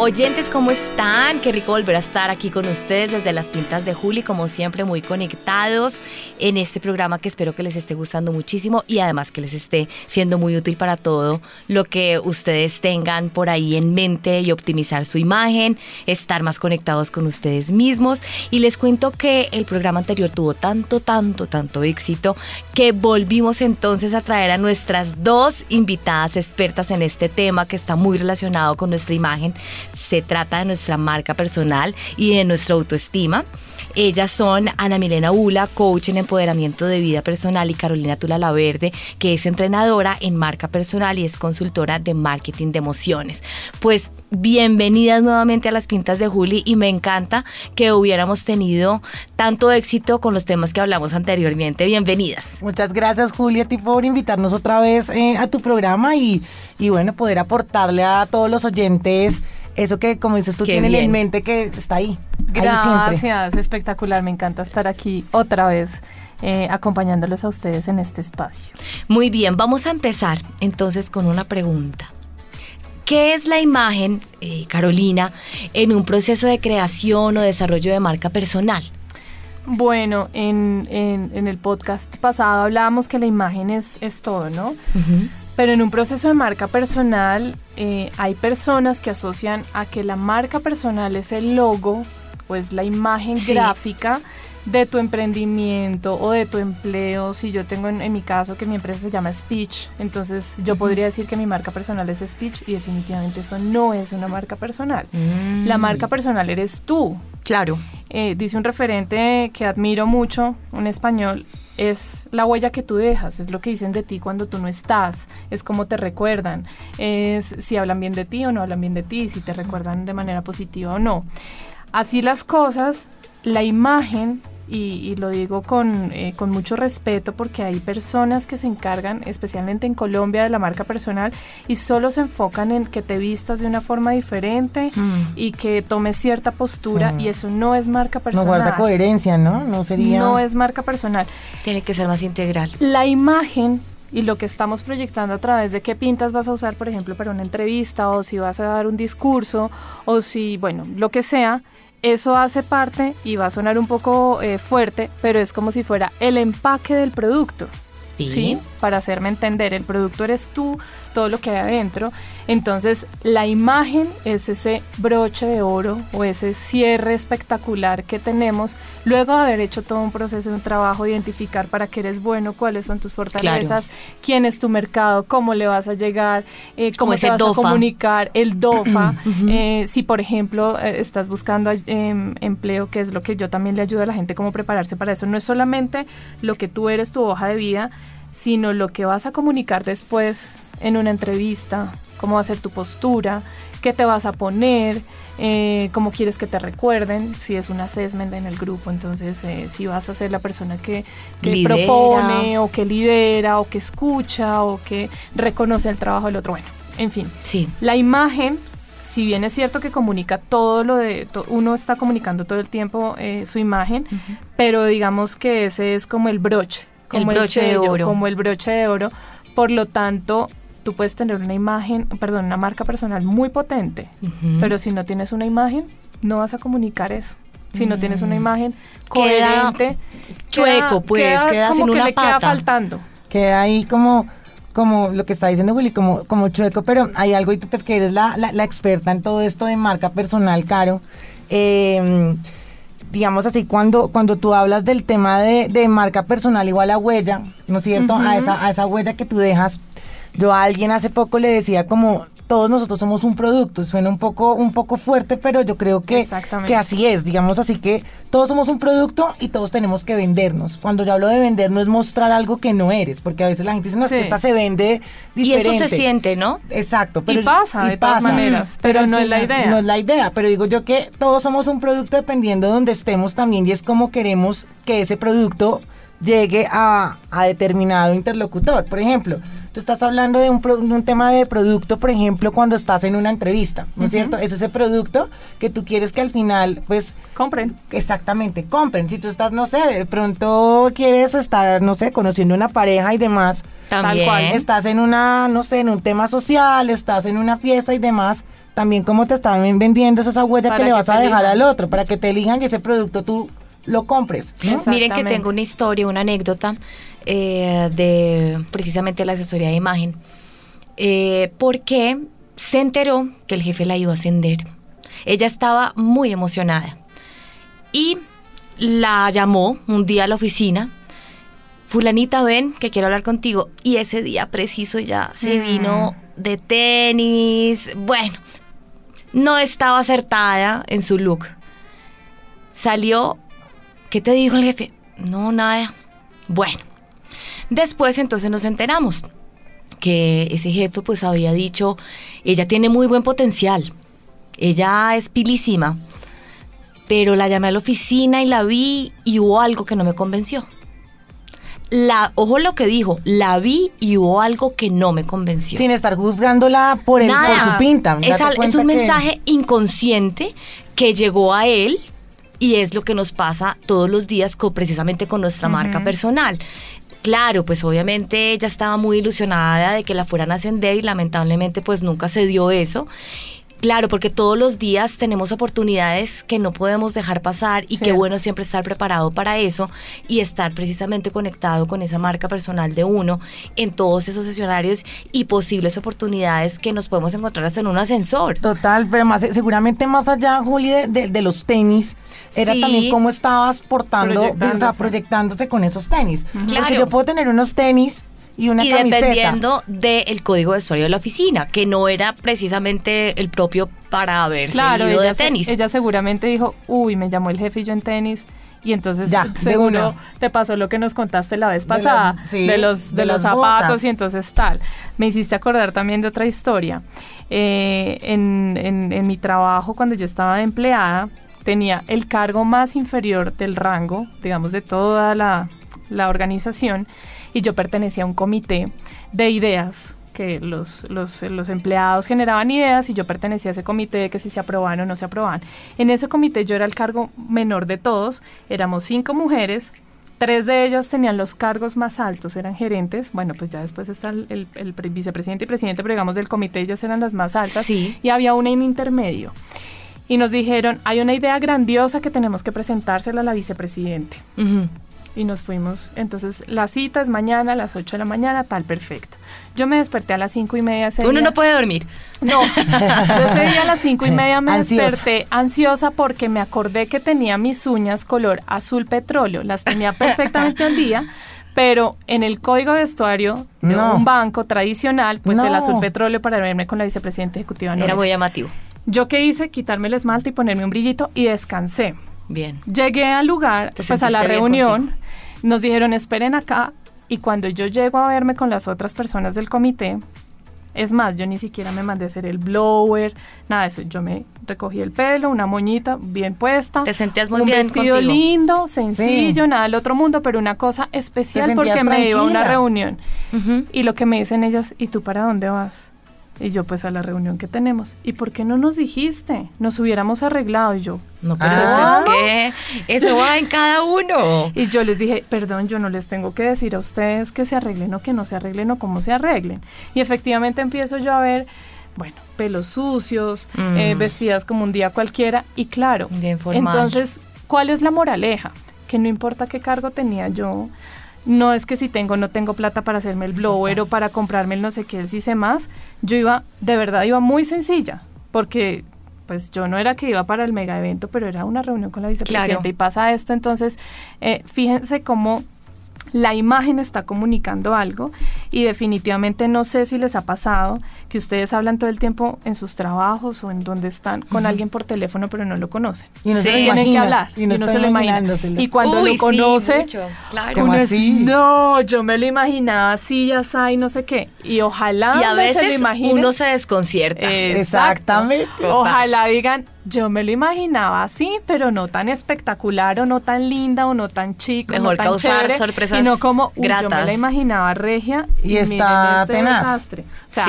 Oyentes, ¿cómo están? Qué rico volver a estar aquí con ustedes desde las pintas de Juli, como siempre muy conectados en este programa que espero que les esté gustando muchísimo y además que les esté siendo muy útil para todo lo que ustedes tengan por ahí en mente y optimizar su imagen, estar más conectados con ustedes mismos. Y les cuento que el programa anterior tuvo tanto, tanto, tanto éxito que volvimos entonces a traer a nuestras dos invitadas expertas en este tema que está muy relacionado con nuestra imagen se trata de nuestra marca personal y de nuestra autoestima. Ellas son Ana Milena Ula, coach en empoderamiento de vida personal, y Carolina Tula Laverde, que es entrenadora en marca personal y es consultora de marketing de emociones. Pues bienvenidas nuevamente a las pintas de Juli y me encanta que hubiéramos tenido tanto éxito con los temas que hablamos anteriormente. Bienvenidas. Muchas gracias Juli a ti por invitarnos otra vez eh, a tu programa y, y bueno, poder aportarle a todos los oyentes eso que, como dices tú, tienen en mente que está ahí. Gracias, espectacular, me encanta estar aquí otra vez. Eh, acompañándolos a ustedes en este espacio. Muy bien, vamos a empezar entonces con una pregunta. ¿Qué es la imagen, eh, Carolina, en un proceso de creación o desarrollo de marca personal? Bueno, en, el podcast pasado hablábamos que la imagen es, es todo, ¿no? Pero en un proceso de marca personal eh, hay personas que asocian a que la marca personal es el logo, pues la imagen gráfica de tu emprendimiento o de tu empleo. Si yo tengo en, mi caso que mi empresa se llama Speech, entonces yo podría decir que mi marca personal es Speech y definitivamente eso no es una marca personal. La mm. marca personal eres tú. Claro. Eh, dice un referente que admiro mucho, un español, es la huella que tú dejas, es lo que dicen de ti cuando tú no estás, es cómo te recuerdan, es si hablan bien de ti o no hablan bien de ti, si te recuerdan de manera positiva o no. Así las cosas, la imagen y, lo digo con, eh, con, mucho respeto porque hay personas que se encargan, especialmente en Colombia, de la marca personal y solo se enfocan en que te vistas de una forma diferente mm. y que tomes cierta postura y eso no es marca personal. No guarda coherencia, ¿no? No sería... No es marca personal. Tiene que ser más integral. La imagen y lo que estamos proyectando a través de qué pintas vas a usar, por ejemplo, para una entrevista o si vas a dar un discurso o si, bueno, lo que sea, eso hace parte y va a sonar un poco eh, fuerte, pero es como si fuera el empaque del producto. ¿Sí? Para hacerme entender, el producto eres tú, todo lo que hay adentro. Entonces, la imagen es ese broche de oro o ese cierre espectacular que tenemos luego de haber hecho todo un proceso, un trabajo, identificar para qué eres bueno, cuáles son tus fortalezas, quién es tu mercado, cómo le vas a llegar, eh, cómo se vas a comunicar, el DOFA. Eh, si, por ejemplo, eh, estás buscando em, empleo, que es lo que yo también le ayudo a la gente, cómo prepararse para eso. No es solamente lo que tú eres, tu hoja de vida, sino lo que vas a comunicar después en una entrevista, cómo va a ser tu postura, qué te vas a poner, eh, cómo quieres que te recuerden, si es un assessment en el grupo, entonces eh, si vas a ser la persona que, propone o que lidera o que escucha o que reconoce el trabajo del otro. Bueno, en fin, sí. la imagen si bien es cierto que comunica todo lo de, uno está comunicando todo el tiempo eh, su imagen, pero digamos que ese es como el broche, como el broche de oro. Como el broche de oro. Por lo tanto, tú puedes tener una imagen, perdón, una marca personal muy potente, pero si no tienes una imagen, no vas a comunicar eso. Si no tienes una mm. imagen coherente, chueco, pues, queda, como que le queda faltando. Queda ahí como como lo que está diciendo Willy, como, como chueco, pero hay algo y tú pues que eres la, la, experta en todo esto de marca personal, Caro. Eh, digamos así, cuando, cuando tú hablas del tema de, de marca personal igual a huella, ¿no es cierto? a, esa, a esa huella que tú dejas. Yo a alguien hace poco le decía como, todos nosotros somos un producto. Suena un poco, un poco fuerte, pero yo creo que, que así es, digamos así que todos somos un producto y todos tenemos que vendernos. Cuando yo hablo de vender no es mostrar algo que no eres, porque a veces la gente dice, no, que esta se vende diferente. Y eso se siente, ¿no? Exacto. Pero, y pasa, de todas maneras, pero, no es la idea. No es la idea, pero digo yo que todos somos un producto dependiendo de donde estemos también y es como queremos que ese producto llegue a, a determinado interlocutor. Por ejemplo, tú estás hablando de un, pro- de un tema de producto, por ejemplo, cuando estás en una entrevista, ¿no es cierto? Es ese producto que tú quieres que al final, pues, Compren. exactamente, compren. Si tú estás, no sé, de pronto quieres estar, no sé, conociendo una pareja y demás, También. cual. estás en una, no sé, en un tema social, estás en una fiesta y demás, también como te están vendiendo es esa huella Para que le vas a dejar elijan. al otro, para que te elijan y ese producto tú lo compres. Miren que tengo una historia, una anécdota eh, de precisamente la asesoría de imagen. Eh, porque se enteró que el jefe la iba a ascender. Ella estaba muy emocionada y la llamó un día a la oficina. Fulanita, ven, que quiero hablar contigo. Y ese día preciso ya se Mm. vino de tenis. Bueno, no estaba acertada en su look. Salió ¿Qué te dijo el jefe? No, nada. Bueno, después entonces nos enteramos que ese jefe pues había dicho, ella tiene muy buen potencial, ella es pilísima, pero la llamé a la oficina y la vi y hubo algo que no me convenció. La, ojo lo que dijo, la vi y hubo algo que no me convenció. Sin estar juzgándola por, el, por Nada. su pinta. Es, al- un que- mensaje inconsciente que llegó a él y es lo que nos pasa todos los días con, precisamente con nuestra marca personal. Claro, pues obviamente ella estaba muy ilusionada de que la fueran a ascender y lamentablemente pues nunca se dio eso. Claro, porque todos los días tenemos oportunidades que no podemos dejar pasar y qué Cierto. bueno siempre estar preparado para eso y estar precisamente conectado con esa marca personal de uno en todos esos escenarios y posibles oportunidades que nos podemos encontrar hasta en un ascensor. Total, pero más, seguramente más allá, Juli, de, de- de los tenis, era Sí. también cómo estabas portando, o sea, Proyectándose. proyectándose con esos tenis. Claro. Porque yo puedo tener unos tenis y una y camiseta. dependiendo del código de vestuario de la oficina, que no era precisamente el propio para haberse Claro, ido ella, de se- tenis. ella seguramente dijo, uy, me llamó el jefe y yo en tenis. Y entonces Ya, de seguro te pasó lo que nos contaste la vez De pasada, las- sí, de los, de de los zapatos botas. y entonces tal. Me hiciste acordar también de otra historia. Eh, en, en- en mi trabajo, cuando yo estaba de empleada, tenía el cargo más inferior del rango, digamos, de toda la, la organización, y yo pertenecía a un comité de ideas que los, los, los empleados generaban ideas y yo pertenecía a ese comité de que si se aprobaban o no se aprobaban. En ese comité yo era el cargo menor de todos, éramos cinco mujeres, tres de ellas tenían los cargos más altos, eran gerentes, bueno, pues ya después está el, el- el pre- vicepresidente y presidente, pero digamos del comité ellas eran las más altas Sí. y había una en intermedio. Y nos dijeron, hay una idea grandiosa que tenemos que presentársela a la vicepresidente Ujú. Y nos fuimos. Entonces, la cita es mañana a las 8 de la mañana, tal, perfecto. Yo me desperté a las cinco y media. ese Uno día. no puede dormir. No, yo ese día a las cinco y media me Ansiosa. desperté ansiosa porque me acordé que tenía mis uñas color azul petróleo. Las tenía perfectamente al día, pero en el código de vestuario de No. un banco tradicional, pues el azul petróleo para verme con la vicepresidenta ejecutiva no Era era. muy llamativo. Yo qué hice, quitarme el esmalte y ponerme un brillito y descansé. Bien. Llegué al lugar, Te pues a la reunión, nos dijeron esperen acá y cuando yo llego a verme con las otras personas del comité, es más, yo ni siquiera me mandé a hacer el blower, nada de eso, yo me recogí el pelo, una moñita bien puesta, Te sentías muy un bien vestido contigo. lindo, sencillo, Sí. nada del otro mundo, pero una cosa especial porque me iba a una reunión. Y lo que me dicen ellas, ¿y tú para dónde vas? Y yo, pues a la reunión que tenemos. ¿Y por qué no nos dijiste? Nos hubiéramos arreglado. Y yo, No, pero Ah. eso es que eso va en cada uno. Y yo les dije, perdón, yo no les tengo que decir a ustedes que se arreglen o que no se arreglen o cómo se arreglen. Y efectivamente empiezo yo a ver, bueno, pelos sucios, Mm. eh, vestidas como un día cualquiera. Y claro, entonces, ¿cuál es la moraleja? Que no importa qué cargo tenía yo, no es que si tengo no tengo plata para hacerme el blower o para comprarme el no sé qué, el sí sé más. Yo iba, de verdad, iba muy sencilla, porque pues yo no era que iba para el mega evento, pero era una reunión con la vicepresidenta Claro. y pasa esto, entonces eh, fíjense cómo la imagen está comunicando algo y definitivamente no sé si les ha pasado que ustedes hablan todo el tiempo en sus trabajos o en donde están con alguien por teléfono pero no lo conocen. Y no Sí, se lo tienen Tienen que imagina, hablar Y no, se está lo imagina. Y cuando Uy, lo sí, conoce, mucho, claro. ¿Cómo uno es, así? no, yo me lo imaginaba así, ya sabe, no sé qué. Y ojalá Y a me se lo veces imaginen. uno se desconcierta. Exacto. Exactamente. Ojalá digan, yo me lo imaginaba así, pero no tan espectacular o no tan linda o no tan chico, Mejor no tan causar chévere, sorpresas sino como uy, yo me la imaginaba regia Y está este tenaz. desastre. O sea,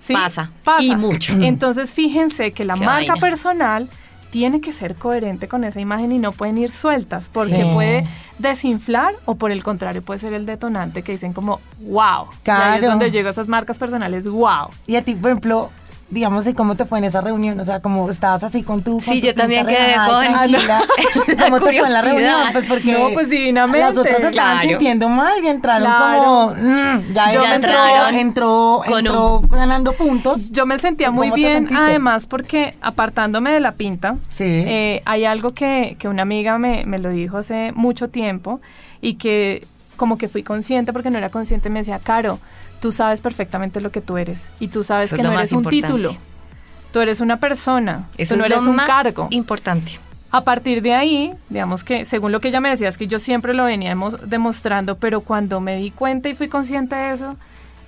Sí, pasa. Y mucho. Entonces fíjense que la Qué marca vaina. personal tiene que ser coherente con esa imagen y no pueden ir sueltas porque Sí. puede desinflar o por el contrario puede ser el detonante que dicen como wow. Y ahí es Claro. donde llegan esas marcas personales, wow. Y a ti, por ejemplo, digamos, ¿y cómo te fue en esa reunión? O sea, como estabas así con tu. con Sí, tu yo también quedé con- tranquila. la ¿Cómo te fue en la reunión? Pues porque. No, pues divinamente. Las otras estaban Claro. sintiendo mal y entraron Claro. como. mm, ya Yo entró, entraron entró, con entró ganando puntos. Yo me sentía ¿Cómo muy bien, además, porque apartándome de la pinta, Sí. eh, hay algo que, que una amiga me, me lo dijo hace mucho tiempo y que como que fui consciente porque no era consciente, me decía, Caro, tú sabes perfectamente lo que tú eres y tú sabes Eso que lo no eres un importante. título, tú eres una persona, Eso tú no es lo eres un más cargo. importante. A partir de ahí, digamos que según lo que ella me decía, es que yo siempre lo venía demo- demostrando, pero cuando me di cuenta y fui consciente de eso,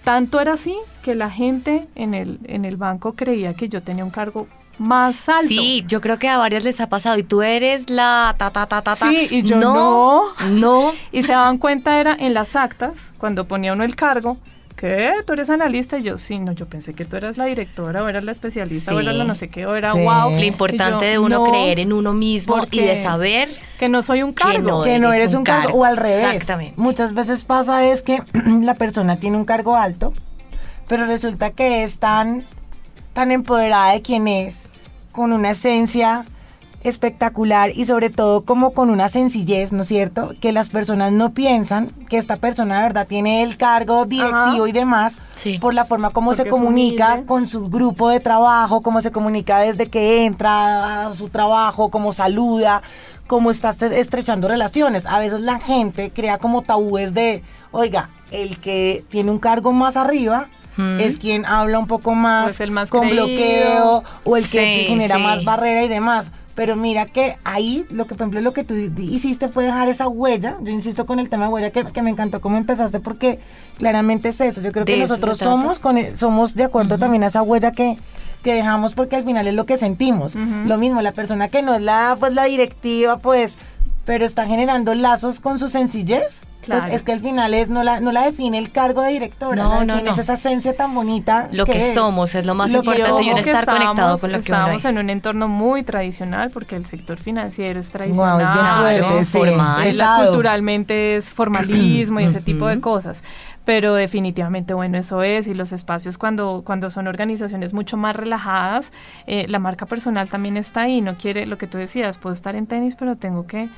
tanto era así que la gente en el, en el banco creía que yo tenía un cargo más alto. Sí, yo creo que a varias les ha pasado. Y tú eres la ta ta ta ta ta. Sí, y yo no. No. Y se daban cuenta era en las actas, cuando ponía uno el cargo, ¿qué? ¿Tú eres analista? Y yo, sí, no, yo pensé que tú eras la directora, o eras la especialista, o eras la no sé qué, o era Sí. wow. Lo importante de uno creer en uno mismo y de saber Que no soy un Que cargo. no que no eres eres un un cargo, cargo. o al revés. Exactamente. Muchas veces pasa es que la persona tiene un cargo alto, pero resulta que es tan, tan empoderada de quien es, con una esencia espectacular y sobre todo como con una sencillez, ¿no es cierto? Que las personas no piensan que esta persona de verdad tiene el cargo directivo Ajá. y demás Sí. por la forma como Porque se comunica con su grupo de trabajo, cómo se comunica desde que entra a su trabajo, cómo saluda, cómo está estre- estrechando relaciones. A veces la gente crea como tabúes de, oiga, el que tiene un cargo más arriba Mm. es quien habla un poco más, Pues el más con creído. bloqueo o el que Sí, genera sí. más barrera y demás. Pero mira que ahí, lo que por ejemplo lo que tú hiciste fue dejar esa huella. Yo insisto con el tema de huella que, que me encantó cómo empezaste porque claramente es eso. Yo creo De que nosotros somos con somos de acuerdo también a esa huella que, que dejamos porque al final es lo que sentimos. Lo mismo, la persona que no es la pues la directiva, pues, pero está generando lazos con su sencillez. Claro. Pues es que al final es no la no la define el cargo de directora, No, no, no. es esa esencia tan bonita Lo que es. somos es lo más Lo importante y uno estar conectado con lo que uno estábamos es. en un entorno muy tradicional porque el sector financiero es tradicional. es bien fuerte, sí, formal. La- pesado. culturalmente es formalismo y ese tipo de cosas. Pero definitivamente, bueno, eso es. Y los espacios cuando, cuando son organizaciones mucho más relajadas, eh, la marca personal también está ahí. No quiere, lo que tú decías, puedo estar en tenis, pero tengo que,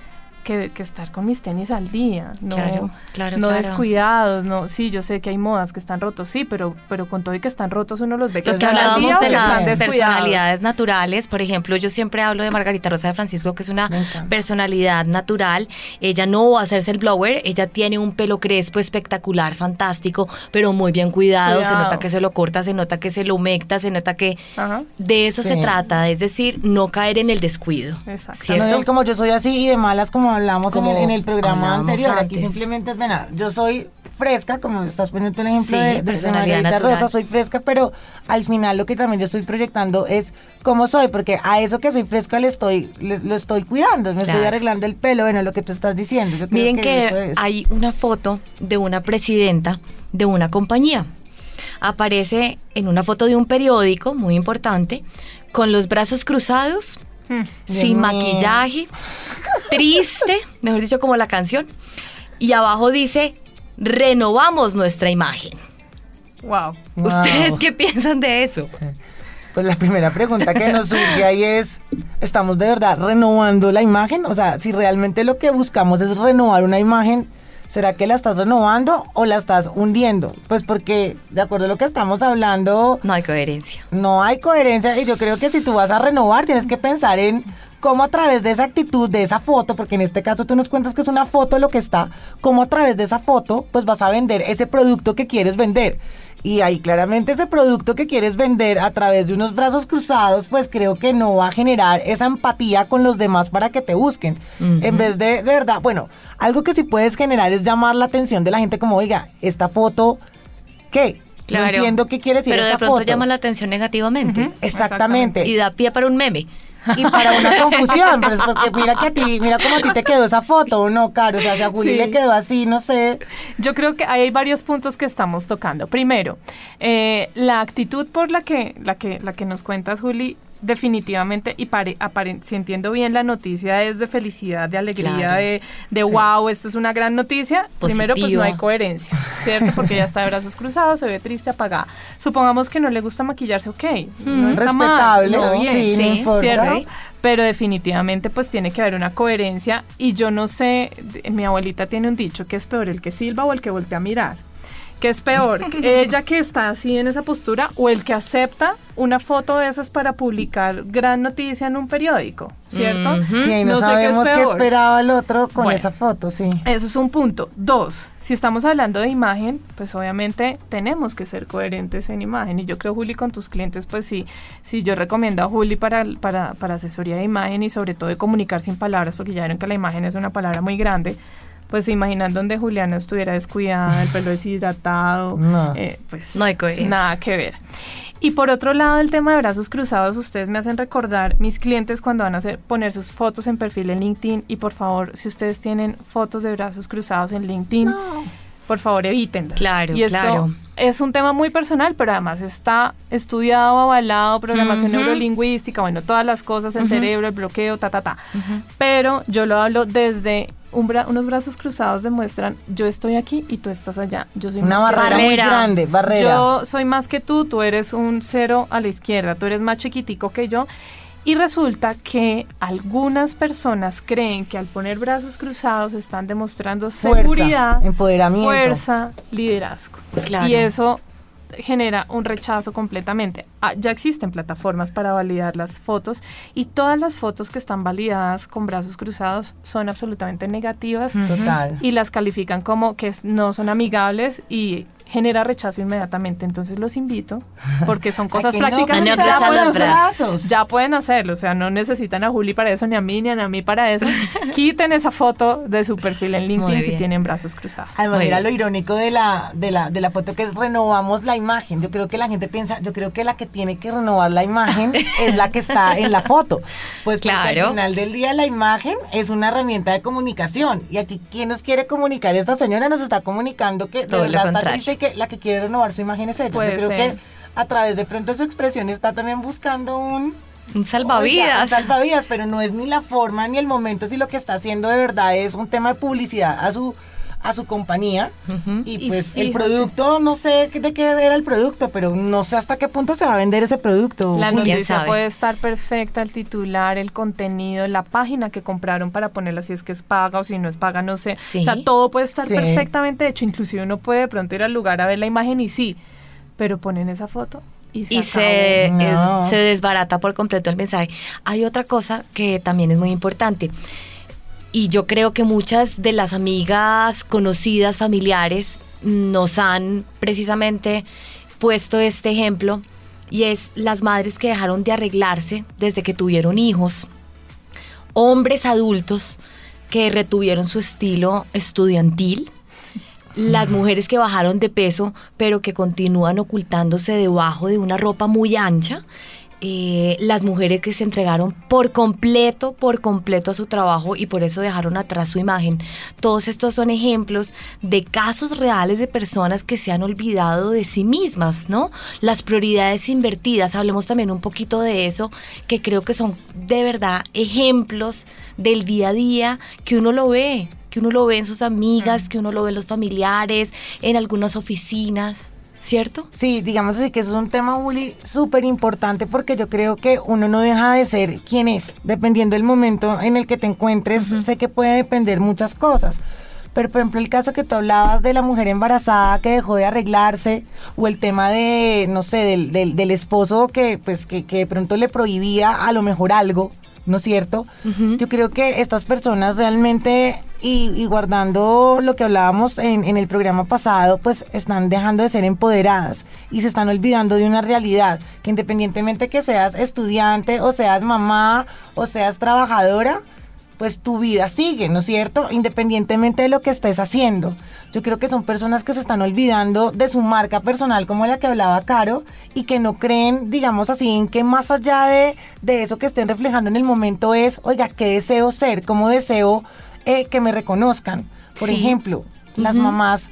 que, que estar con mis tenis al día. No, Claro, claro, no claro. descuidados. No, sí, yo sé que hay modas que están rotos, sí, pero, pero con todo y que están rotos uno los ve que Lo que hablábamos día de las personalidades naturales, por ejemplo, yo siempre hablo de Margarita Rosa de Francisco, que es una personalidad natural. Ella no va a hacerse el blower, ella tiene un pelo crespo espectacular, fantástico, pero muy bien cuidado. Se nota que se lo corta, se nota que se lo humecta, se nota que Ajá. de eso se trata, es decir, no caer en el descuido. Exacto. ¿Cierto? No, él como yo soy así y de malas como hablamos en el, en el programa anterior. Aquí antes. simplemente es, bueno, yo soy fresca, como estás poniendo el ejemplo Sí, de, de Margarita. Rosa, soy fresca, pero al final lo que también yo estoy proyectando es cómo soy, porque a eso que soy fresca le estoy, le- lo estoy cuidando, me estoy Claro. arreglando el pelo, bueno, lo que tú estás diciendo. Yo creo Miren que, que, eso es. hay una foto de una presidenta de una compañía. Aparece en una foto de un periódico muy importante, con los brazos cruzados, Hmm. Sin mío. maquillaje, triste, mejor dicho, como la canción. Y abajo dice, renovamos nuestra imagen. Wow. Wow. ¿Ustedes qué piensan de eso? Pues la primera pregunta que nos surge ahí es, ¿estamos de verdad renovando la imagen? O sea, si realmente lo que buscamos es renovar una imagen, ¿será que la estás renovando o la estás hundiendo? Pues porque, de acuerdo a lo que estamos hablando, No hay coherencia. no hay coherencia y yo creo que si tú vas a renovar tienes que pensar en cómo a través de esa actitud, de esa foto, porque en este caso tú nos cuentas que es una foto lo que está, cómo a través de esa foto pues vas a vender ese producto que quieres vender. Y ahí claramente ese producto que quieres vender a través de unos brazos cruzados, pues creo que no va a generar esa empatía con los demás para que te busquen. En vez de, de verdad, bueno, algo que sí puedes generar es llamar la atención de la gente como, oiga, esta foto, ¿qué? No Claro. entiendo qué quiere decir Pero de pronto foto. llama la atención negativamente. Exactamente. Y da pie para un meme. Y para una confusión, pero es porque mira que a ti, mira cómo a ti te quedó esa foto, ¿o no, Caro? O sea, si a Juli Sí. le quedó así, no sé. Yo creo que hay varios puntos que estamos tocando. Primero, eh, la actitud por la que, la que, la que nos cuentas, Juli, definitivamente, y pare, apare- si entiendo bien la noticia, es de felicidad, de alegría, Claro. de, de wow, esto es una gran noticia. Primero, pues no hay coherencia, ¿cierto? Porque ella está de brazos cruzados, se ve triste, apagada. Supongamos que no le gusta maquillarse, ok, no está mal, Respetable, está bien, sí, no sí, importa. ¿cierto? Pero definitivamente pues tiene que haber una coherencia y yo no sé, mi abuelita tiene un dicho que es peor el que silba o el que voltea a mirar. ¿Qué es peor? ¿Ella que está así en esa postura o el que acepta una foto de esas para publicar gran noticia en un periódico? ¿Cierto? Sí, ahí no, No sé qué es sabemos qué, esperaba el otro con Bueno. esa foto, sí. Eso es un punto. Dos, si estamos hablando de imagen, pues obviamente tenemos que ser coherentes en imagen. Y yo creo, Juli, con tus clientes, pues sí, sí yo recomiendo a Juli para, para, para asesoría de imagen y sobre todo de comunicar sin palabras, porque ya vieron que la imagen es una palabra muy grande. Pues se imaginan donde Juliana estuviera descuidada, el pelo deshidratado, No. eh, pues No hay nada que ver. Y por otro lado, el tema de brazos cruzados, ustedes me hacen recordar mis clientes cuando van a hacer, poner sus fotos en perfil en LinkedIn. Y por favor, si ustedes tienen fotos de brazos cruzados en LinkedIn, por favor evítenlas. Claro, y esto claro. es un tema muy personal, pero además está estudiado, avalado, programación neurolingüística, bueno, todas las cosas, el cerebro, el bloqueo, ta, ta, ta. Pero yo lo hablo desde un bra- unos brazos cruzados demuestran yo estoy aquí y tú estás allá. Yo soy Una más que barrera, tú. muy Barrera. grande, barrera. Yo soy más que tú, tú eres un cero a la izquierda, tú eres más chiquitico que yo. Y resulta que algunas personas creen que al poner brazos cruzados están demostrando Fuerza, seguridad, empoderamiento. fuerza, liderazgo. Claro. Y eso genera un rechazo completamente. Ah, ya existen plataformas para validar las fotos y todas las fotos que están validadas con brazos cruzados son absolutamente negativas Total. y las califican como que no son amigables y genera rechazo inmediatamente. Entonces los invito, porque son cosas que no, prácticas que ya, pueden, brazos. ya pueden hacerlo. O sea, no necesitan a Juli para eso, ni a mí, ni a mí para eso. Quiten esa foto de su perfil en LinkedIn si tienen brazos cruzados. Además, bien. lo irónico de la, de, la, de la foto que es renovamos la imagen. Yo creo que la gente piensa, yo creo que la que tiene que renovar la imagen es la que está en la foto. Pues Claro. al final del día la imagen es una herramienta de comunicación. Y aquí, ¿quién nos quiere comunicar? Esta señora nos está comunicando que de verdad está triste que la que quiere renovar su imagen es ella. Puede yo creo ser. que a través de pronto su expresión está también buscando un... Un Oiga, salvavidas. un salvavidas, pero no es ni la forma ni el momento, si lo que está haciendo de verdad es un tema de publicidad a su a su compañía y Y pues el producto no sé qué- de qué era el producto pero no sé hasta qué punto se va a vender ese producto La ¿Quién noticia sabe? puede estar perfecta, el titular, el contenido, la página que compraron para ponerla si es que es paga o si no es paga, no sé. Sí. O sea, todo puede estar Sí. perfectamente hecho. Inclusive uno puede de pronto ir al lugar a ver la imagen y sí, pero ponen esa foto y se y eh, se desbarata por completo el mensaje. Hay otra cosa que también es muy importante. Y yo creo que muchas de las amigas conocidas, familiares, nos han precisamente puesto este ejemplo. Y es las madres que dejaron de arreglarse desde que tuvieron hijos. Hombres adultos que retuvieron su estilo estudiantil las mujeres que bajaron de peso, pero que continúan ocultándose debajo de una ropa muy ancha, eh, las mujeres que se entregaron por completo, por completo a su trabajo y por eso dejaron atrás su imagen. Todos estos son ejemplos de casos reales de personas que se han olvidado de sí mismas, ¿no? Las prioridades invertidas, hablemos también un poquito de eso, que creo que son de verdad ejemplos del día a día que uno lo ve, que uno lo ve en sus amigas, que uno lo ve en los familiares, en algunas oficinas, ¿cierto? Sí, digamos así que eso es un tema, Uli, súper importante porque yo creo que uno no deja de ser quien es, dependiendo del momento en el que te encuentres, sé que puede depender muchas cosas. Pero, por ejemplo, el caso que tú hablabas de la mujer embarazada que dejó de arreglarse, o el tema de, no sé, del, del, del esposo que, pues, que, que de pronto le prohibía a lo mejor algo, ¿no es cierto? Yo creo que estas personas realmente, y, y guardando lo que hablábamos en, en el programa pasado, pues están dejando de ser empoderadas y se están olvidando de una realidad, que independientemente que seas estudiante o seas mamá o seas trabajadora, pues tu vida sigue, ¿no es cierto? Independientemente de lo que estés haciendo. Yo creo que son personas que se están olvidando de su marca personal, como la que hablaba Caro, y que no creen, digamos así, en que más allá de, de eso que estén reflejando en el momento es, oiga, ¿qué deseo ser? ¿Cómo deseo eh, que me reconozcan? Por Sí. ejemplo, las mamás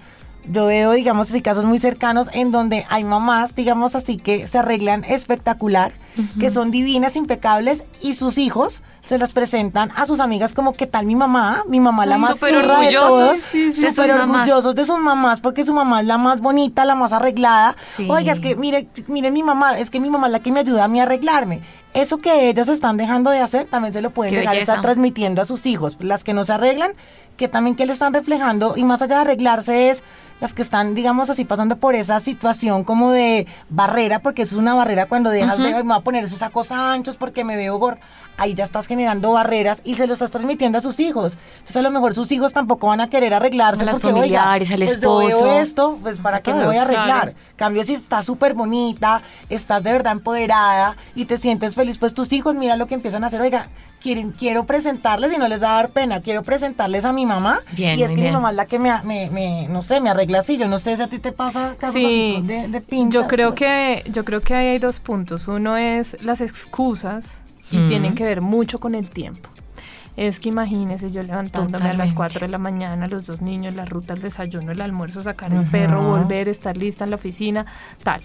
yo veo, digamos así, casos muy cercanos en donde hay mamás, digamos así, que se arreglan espectacular, que son divinas, impecables, y sus hijos se las presentan a sus amigas como, ¿qué tal mi mamá? Mi mamá la más súper orgullosos de sus súper orgullosos de sus mamás, porque su mamá es la más bonita, la más arreglada. Sí. Oiga, es que mire, mire mi mamá, es que mi mamá es la que me ayuda a mí a arreglarme. Eso que ellas están dejando de hacer, también se lo pueden Qué dejar de estar transmitiendo a sus hijos. Las que no se arreglan, que también que le están reflejando, y más allá de arreglarse es las que están, digamos así, pasando por esa situación como de barrera, porque eso es una barrera cuando dejas de, "Ay, me voy a poner esos sacos anchos porque me veo gordo. Ahí ya estás generando barreras y se lo estás transmitiendo a sus hijos. Entonces a lo mejor sus hijos tampoco van a querer arreglarse. A las porque, oiga, familiares, al pues yo veo esposo. esto, pues para qué me voy a arreglar. Claro. Cambio si estás súper bonita, estás de verdad empoderada y te sientes feliz, pues tus hijos, mira lo que empiezan a hacer, oiga, quieren, quiero presentarles y no les va a dar pena, quiero presentarles a mi mamá. Bien, y es que bien. mi mamá es la que me, me, me, no sé, me arregla así, yo no sé si a ti te pasa casos Sí, así de, de pinta. yo creo pues. que yo creo que ahí hay dos puntos. Uno es las excusas y Mm. tienen que ver mucho con el tiempo. Es que imagínese yo levantándome a las Totalmente. 4 de la mañana, los dos niños, la ruta, el desayuno, el almuerzo, sacar el perro, volver, estar lista en la oficina, tal.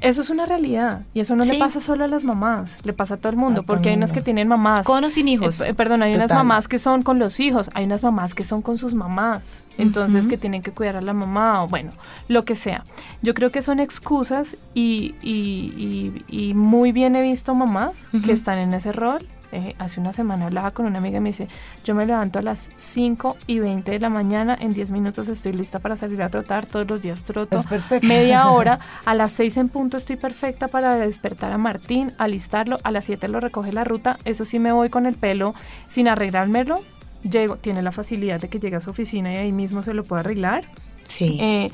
Eso es una realidad y eso no Sí. le pasa solo a las mamás, le pasa a todo el mundo, A todo el porque hay unas que tienen mamás. Con o sin hijos. Eh, perdón, hay unas mamás que son con los hijos, hay unas mamás que son con sus mamás, entonces que tienen que cuidar a la mamá o bueno, lo que sea. Yo creo que son excusas y, y- y- y muy bien he visto mamás que están en ese rol. Eh, hace una semana hablaba con una amiga y me dice, yo me levanto a las 5 y 20 de la mañana, en 10 minutos estoy lista para salir a trotar, todos los días troto, media hora, a las 6 en punto estoy perfecta para despertar a Martín, alistarlo, a las 7 lo recoge la ruta, eso sí me voy con el pelo sin arreglármelo, llego, tiene la facilidad de que llegue a su oficina y ahí mismo se lo puede arreglar, Sí. eh,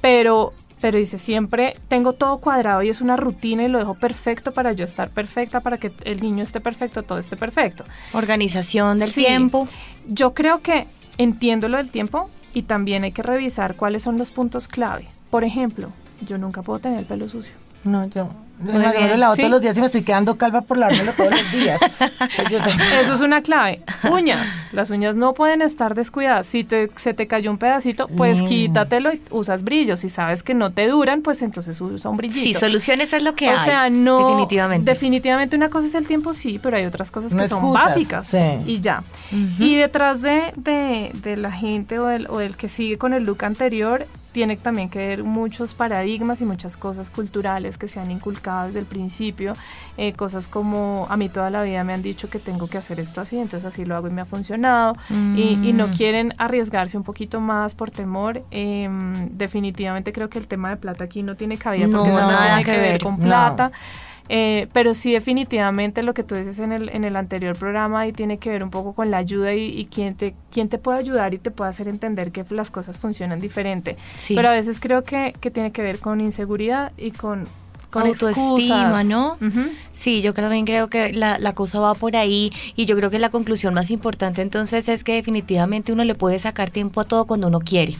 pero, pero dice, siempre tengo todo cuadrado y es una rutina y lo dejo perfecto para yo estar perfecta, para que el niño esté perfecto, todo esté perfecto. Organización del Sí. tiempo. Yo creo que entiendo lo del tiempo y también hay que revisar cuáles son los puntos clave. Por ejemplo, yo nunca puedo tener el pelo sucio. No, yo, Muy me bien. lo lavo ¿Sí? todos los días y me estoy quedando calva por lavármelo todos los días. Eso es una clave. Uñas. Las uñas no pueden estar descuidadas. Si te, se te cayó un pedacito, pues Mm. quítatelo y usas brillos. Si sabes que no te duran, pues entonces usa un brillito. Sí, soluciones es lo que o hay. sea, no. Definitivamente. Definitivamente una cosa es el tiempo, sí, pero hay otras cosas No que son básicas. sí. Y ya. Y detrás de, de- de la gente o del, o del que sigue con el look anterior, tiene también que ver muchos paradigmas y muchas cosas culturales que se han inculcado desde el principio. eh, cosas como a mí toda la vida me han dicho que tengo que hacer esto así, entonces así lo hago y me ha funcionado. Y, y no Mm. quieren arriesgarse un poquito más por temor. Em, definitivamente creo que el tema de plata aquí no tiene cabida No, porque eso no nada tiene que que ver ver. con No. Eh, pero sí definitivamente lo que tú dices en el, en el anterior programa y tiene que ver un poco con la ayuda y, y quién, te, quién te puede ayudar y te puede hacer entender que las cosas funcionan diferente. Sí. Pero a veces creo que, que tiene que ver con inseguridad y con, Con autoestima. ¿no? Sí, yo también creo que la, la cosa va por ahí y yo creo que la conclusión más importante entonces es que definitivamente uno le puede sacar tiempo a todo cuando uno quiere.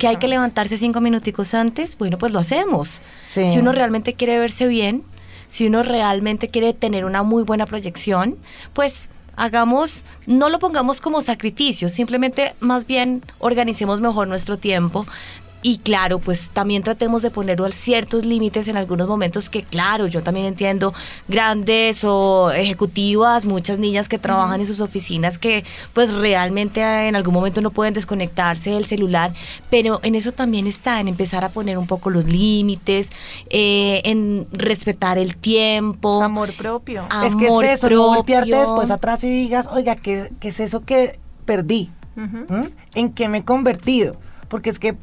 Que hay que levantarse cinco minuticos antes, bueno, pues lo hacemos. Sí. Si uno realmente quiere verse bien, si uno realmente quiere tener una muy buena proyección, pues hagamos, no lo pongamos como sacrificio, simplemente más bien organicemos mejor nuestro tiempo. Y claro, pues también tratemos de poner ciertos límites en algunos momentos que, claro, yo también entiendo grandes o ejecutivas, muchas niñas que trabajan en sus oficinas que pues realmente en algún momento no pueden desconectarse del celular, pero en eso también está, en empezar a poner un poco los límites, eh, en respetar el tiempo. Amor propio. es que amor es eso, no voltearte propio. después atrás y digas, oiga, ¿qué, qué es eso que perdí? ¿Mm? ¿En qué me he convertido? Porque es que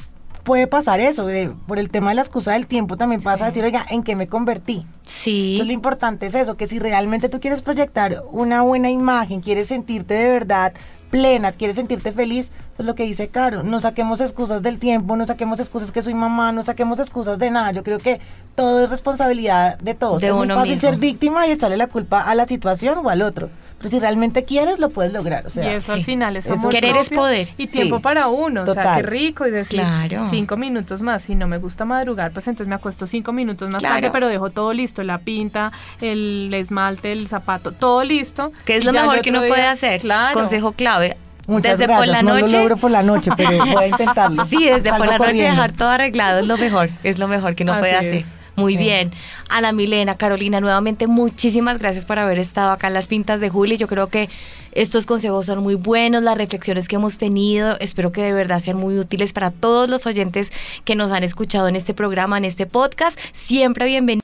puede pasar eso, de- por el tema de la excusa del tiempo también pasa a decir, oiga, ¿en qué me convertí? Sí. Entonces lo importante es eso, que si realmente tú quieres proyectar una buena imagen, quieres sentirte de verdad plena, quieres sentirte feliz, pues lo que dice Caro, no saquemos excusas del tiempo, no saquemos excusas que soy mamá, no saquemos excusas de nada. Yo creo que todo es responsabilidad de todos. De es muy uno fácil mismo. ser víctima y echarle la culpa a la situación o al otro. Pues si realmente quieres, lo puedes lograr. O sea, y eso al final es Eso- amor Querer es poder. Y Sí. tiempo para uno. O sea, qué rico. Y decir Claro. cinco minutos más. Si no me gusta madrugar, pues entonces me acuesto cinco minutos más Claro. tarde, pero dejo todo listo. La pinta, el esmalte, el zapato, todo listo. ¿Qué es lo mejor que uno puede hacer? Claro. Consejo clave. Muchas desde gracias. por la no noche. lo logro por la noche, pero voy a intentarlo. Sí, desde por la noche dejar todo arreglado es lo mejor, es lo mejor que uno Así puede es. Muy Sí. bien. Ana Milena, Carolina, nuevamente muchísimas gracias por haber estado acá en las pintas de Juli. Yo creo que estos consejos son muy buenos, las reflexiones que hemos tenido, espero que de verdad sean muy útiles para todos los oyentes que nos han escuchado en este programa, en este podcast. Siempre bienvenidos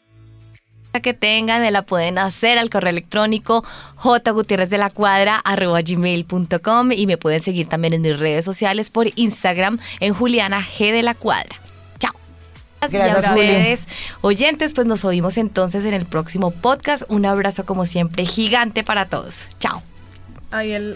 que tengan, me la pueden hacer al correo electrónico gmail.com y me pueden seguir también en mis redes sociales por Instagram en Juliana G de la cuadra. Chao. y a Gracias, ustedes, oyentes, pues nos oímos entonces en el próximo podcast. Un abrazo como siempre gigante para todos. Chao. Ahí el.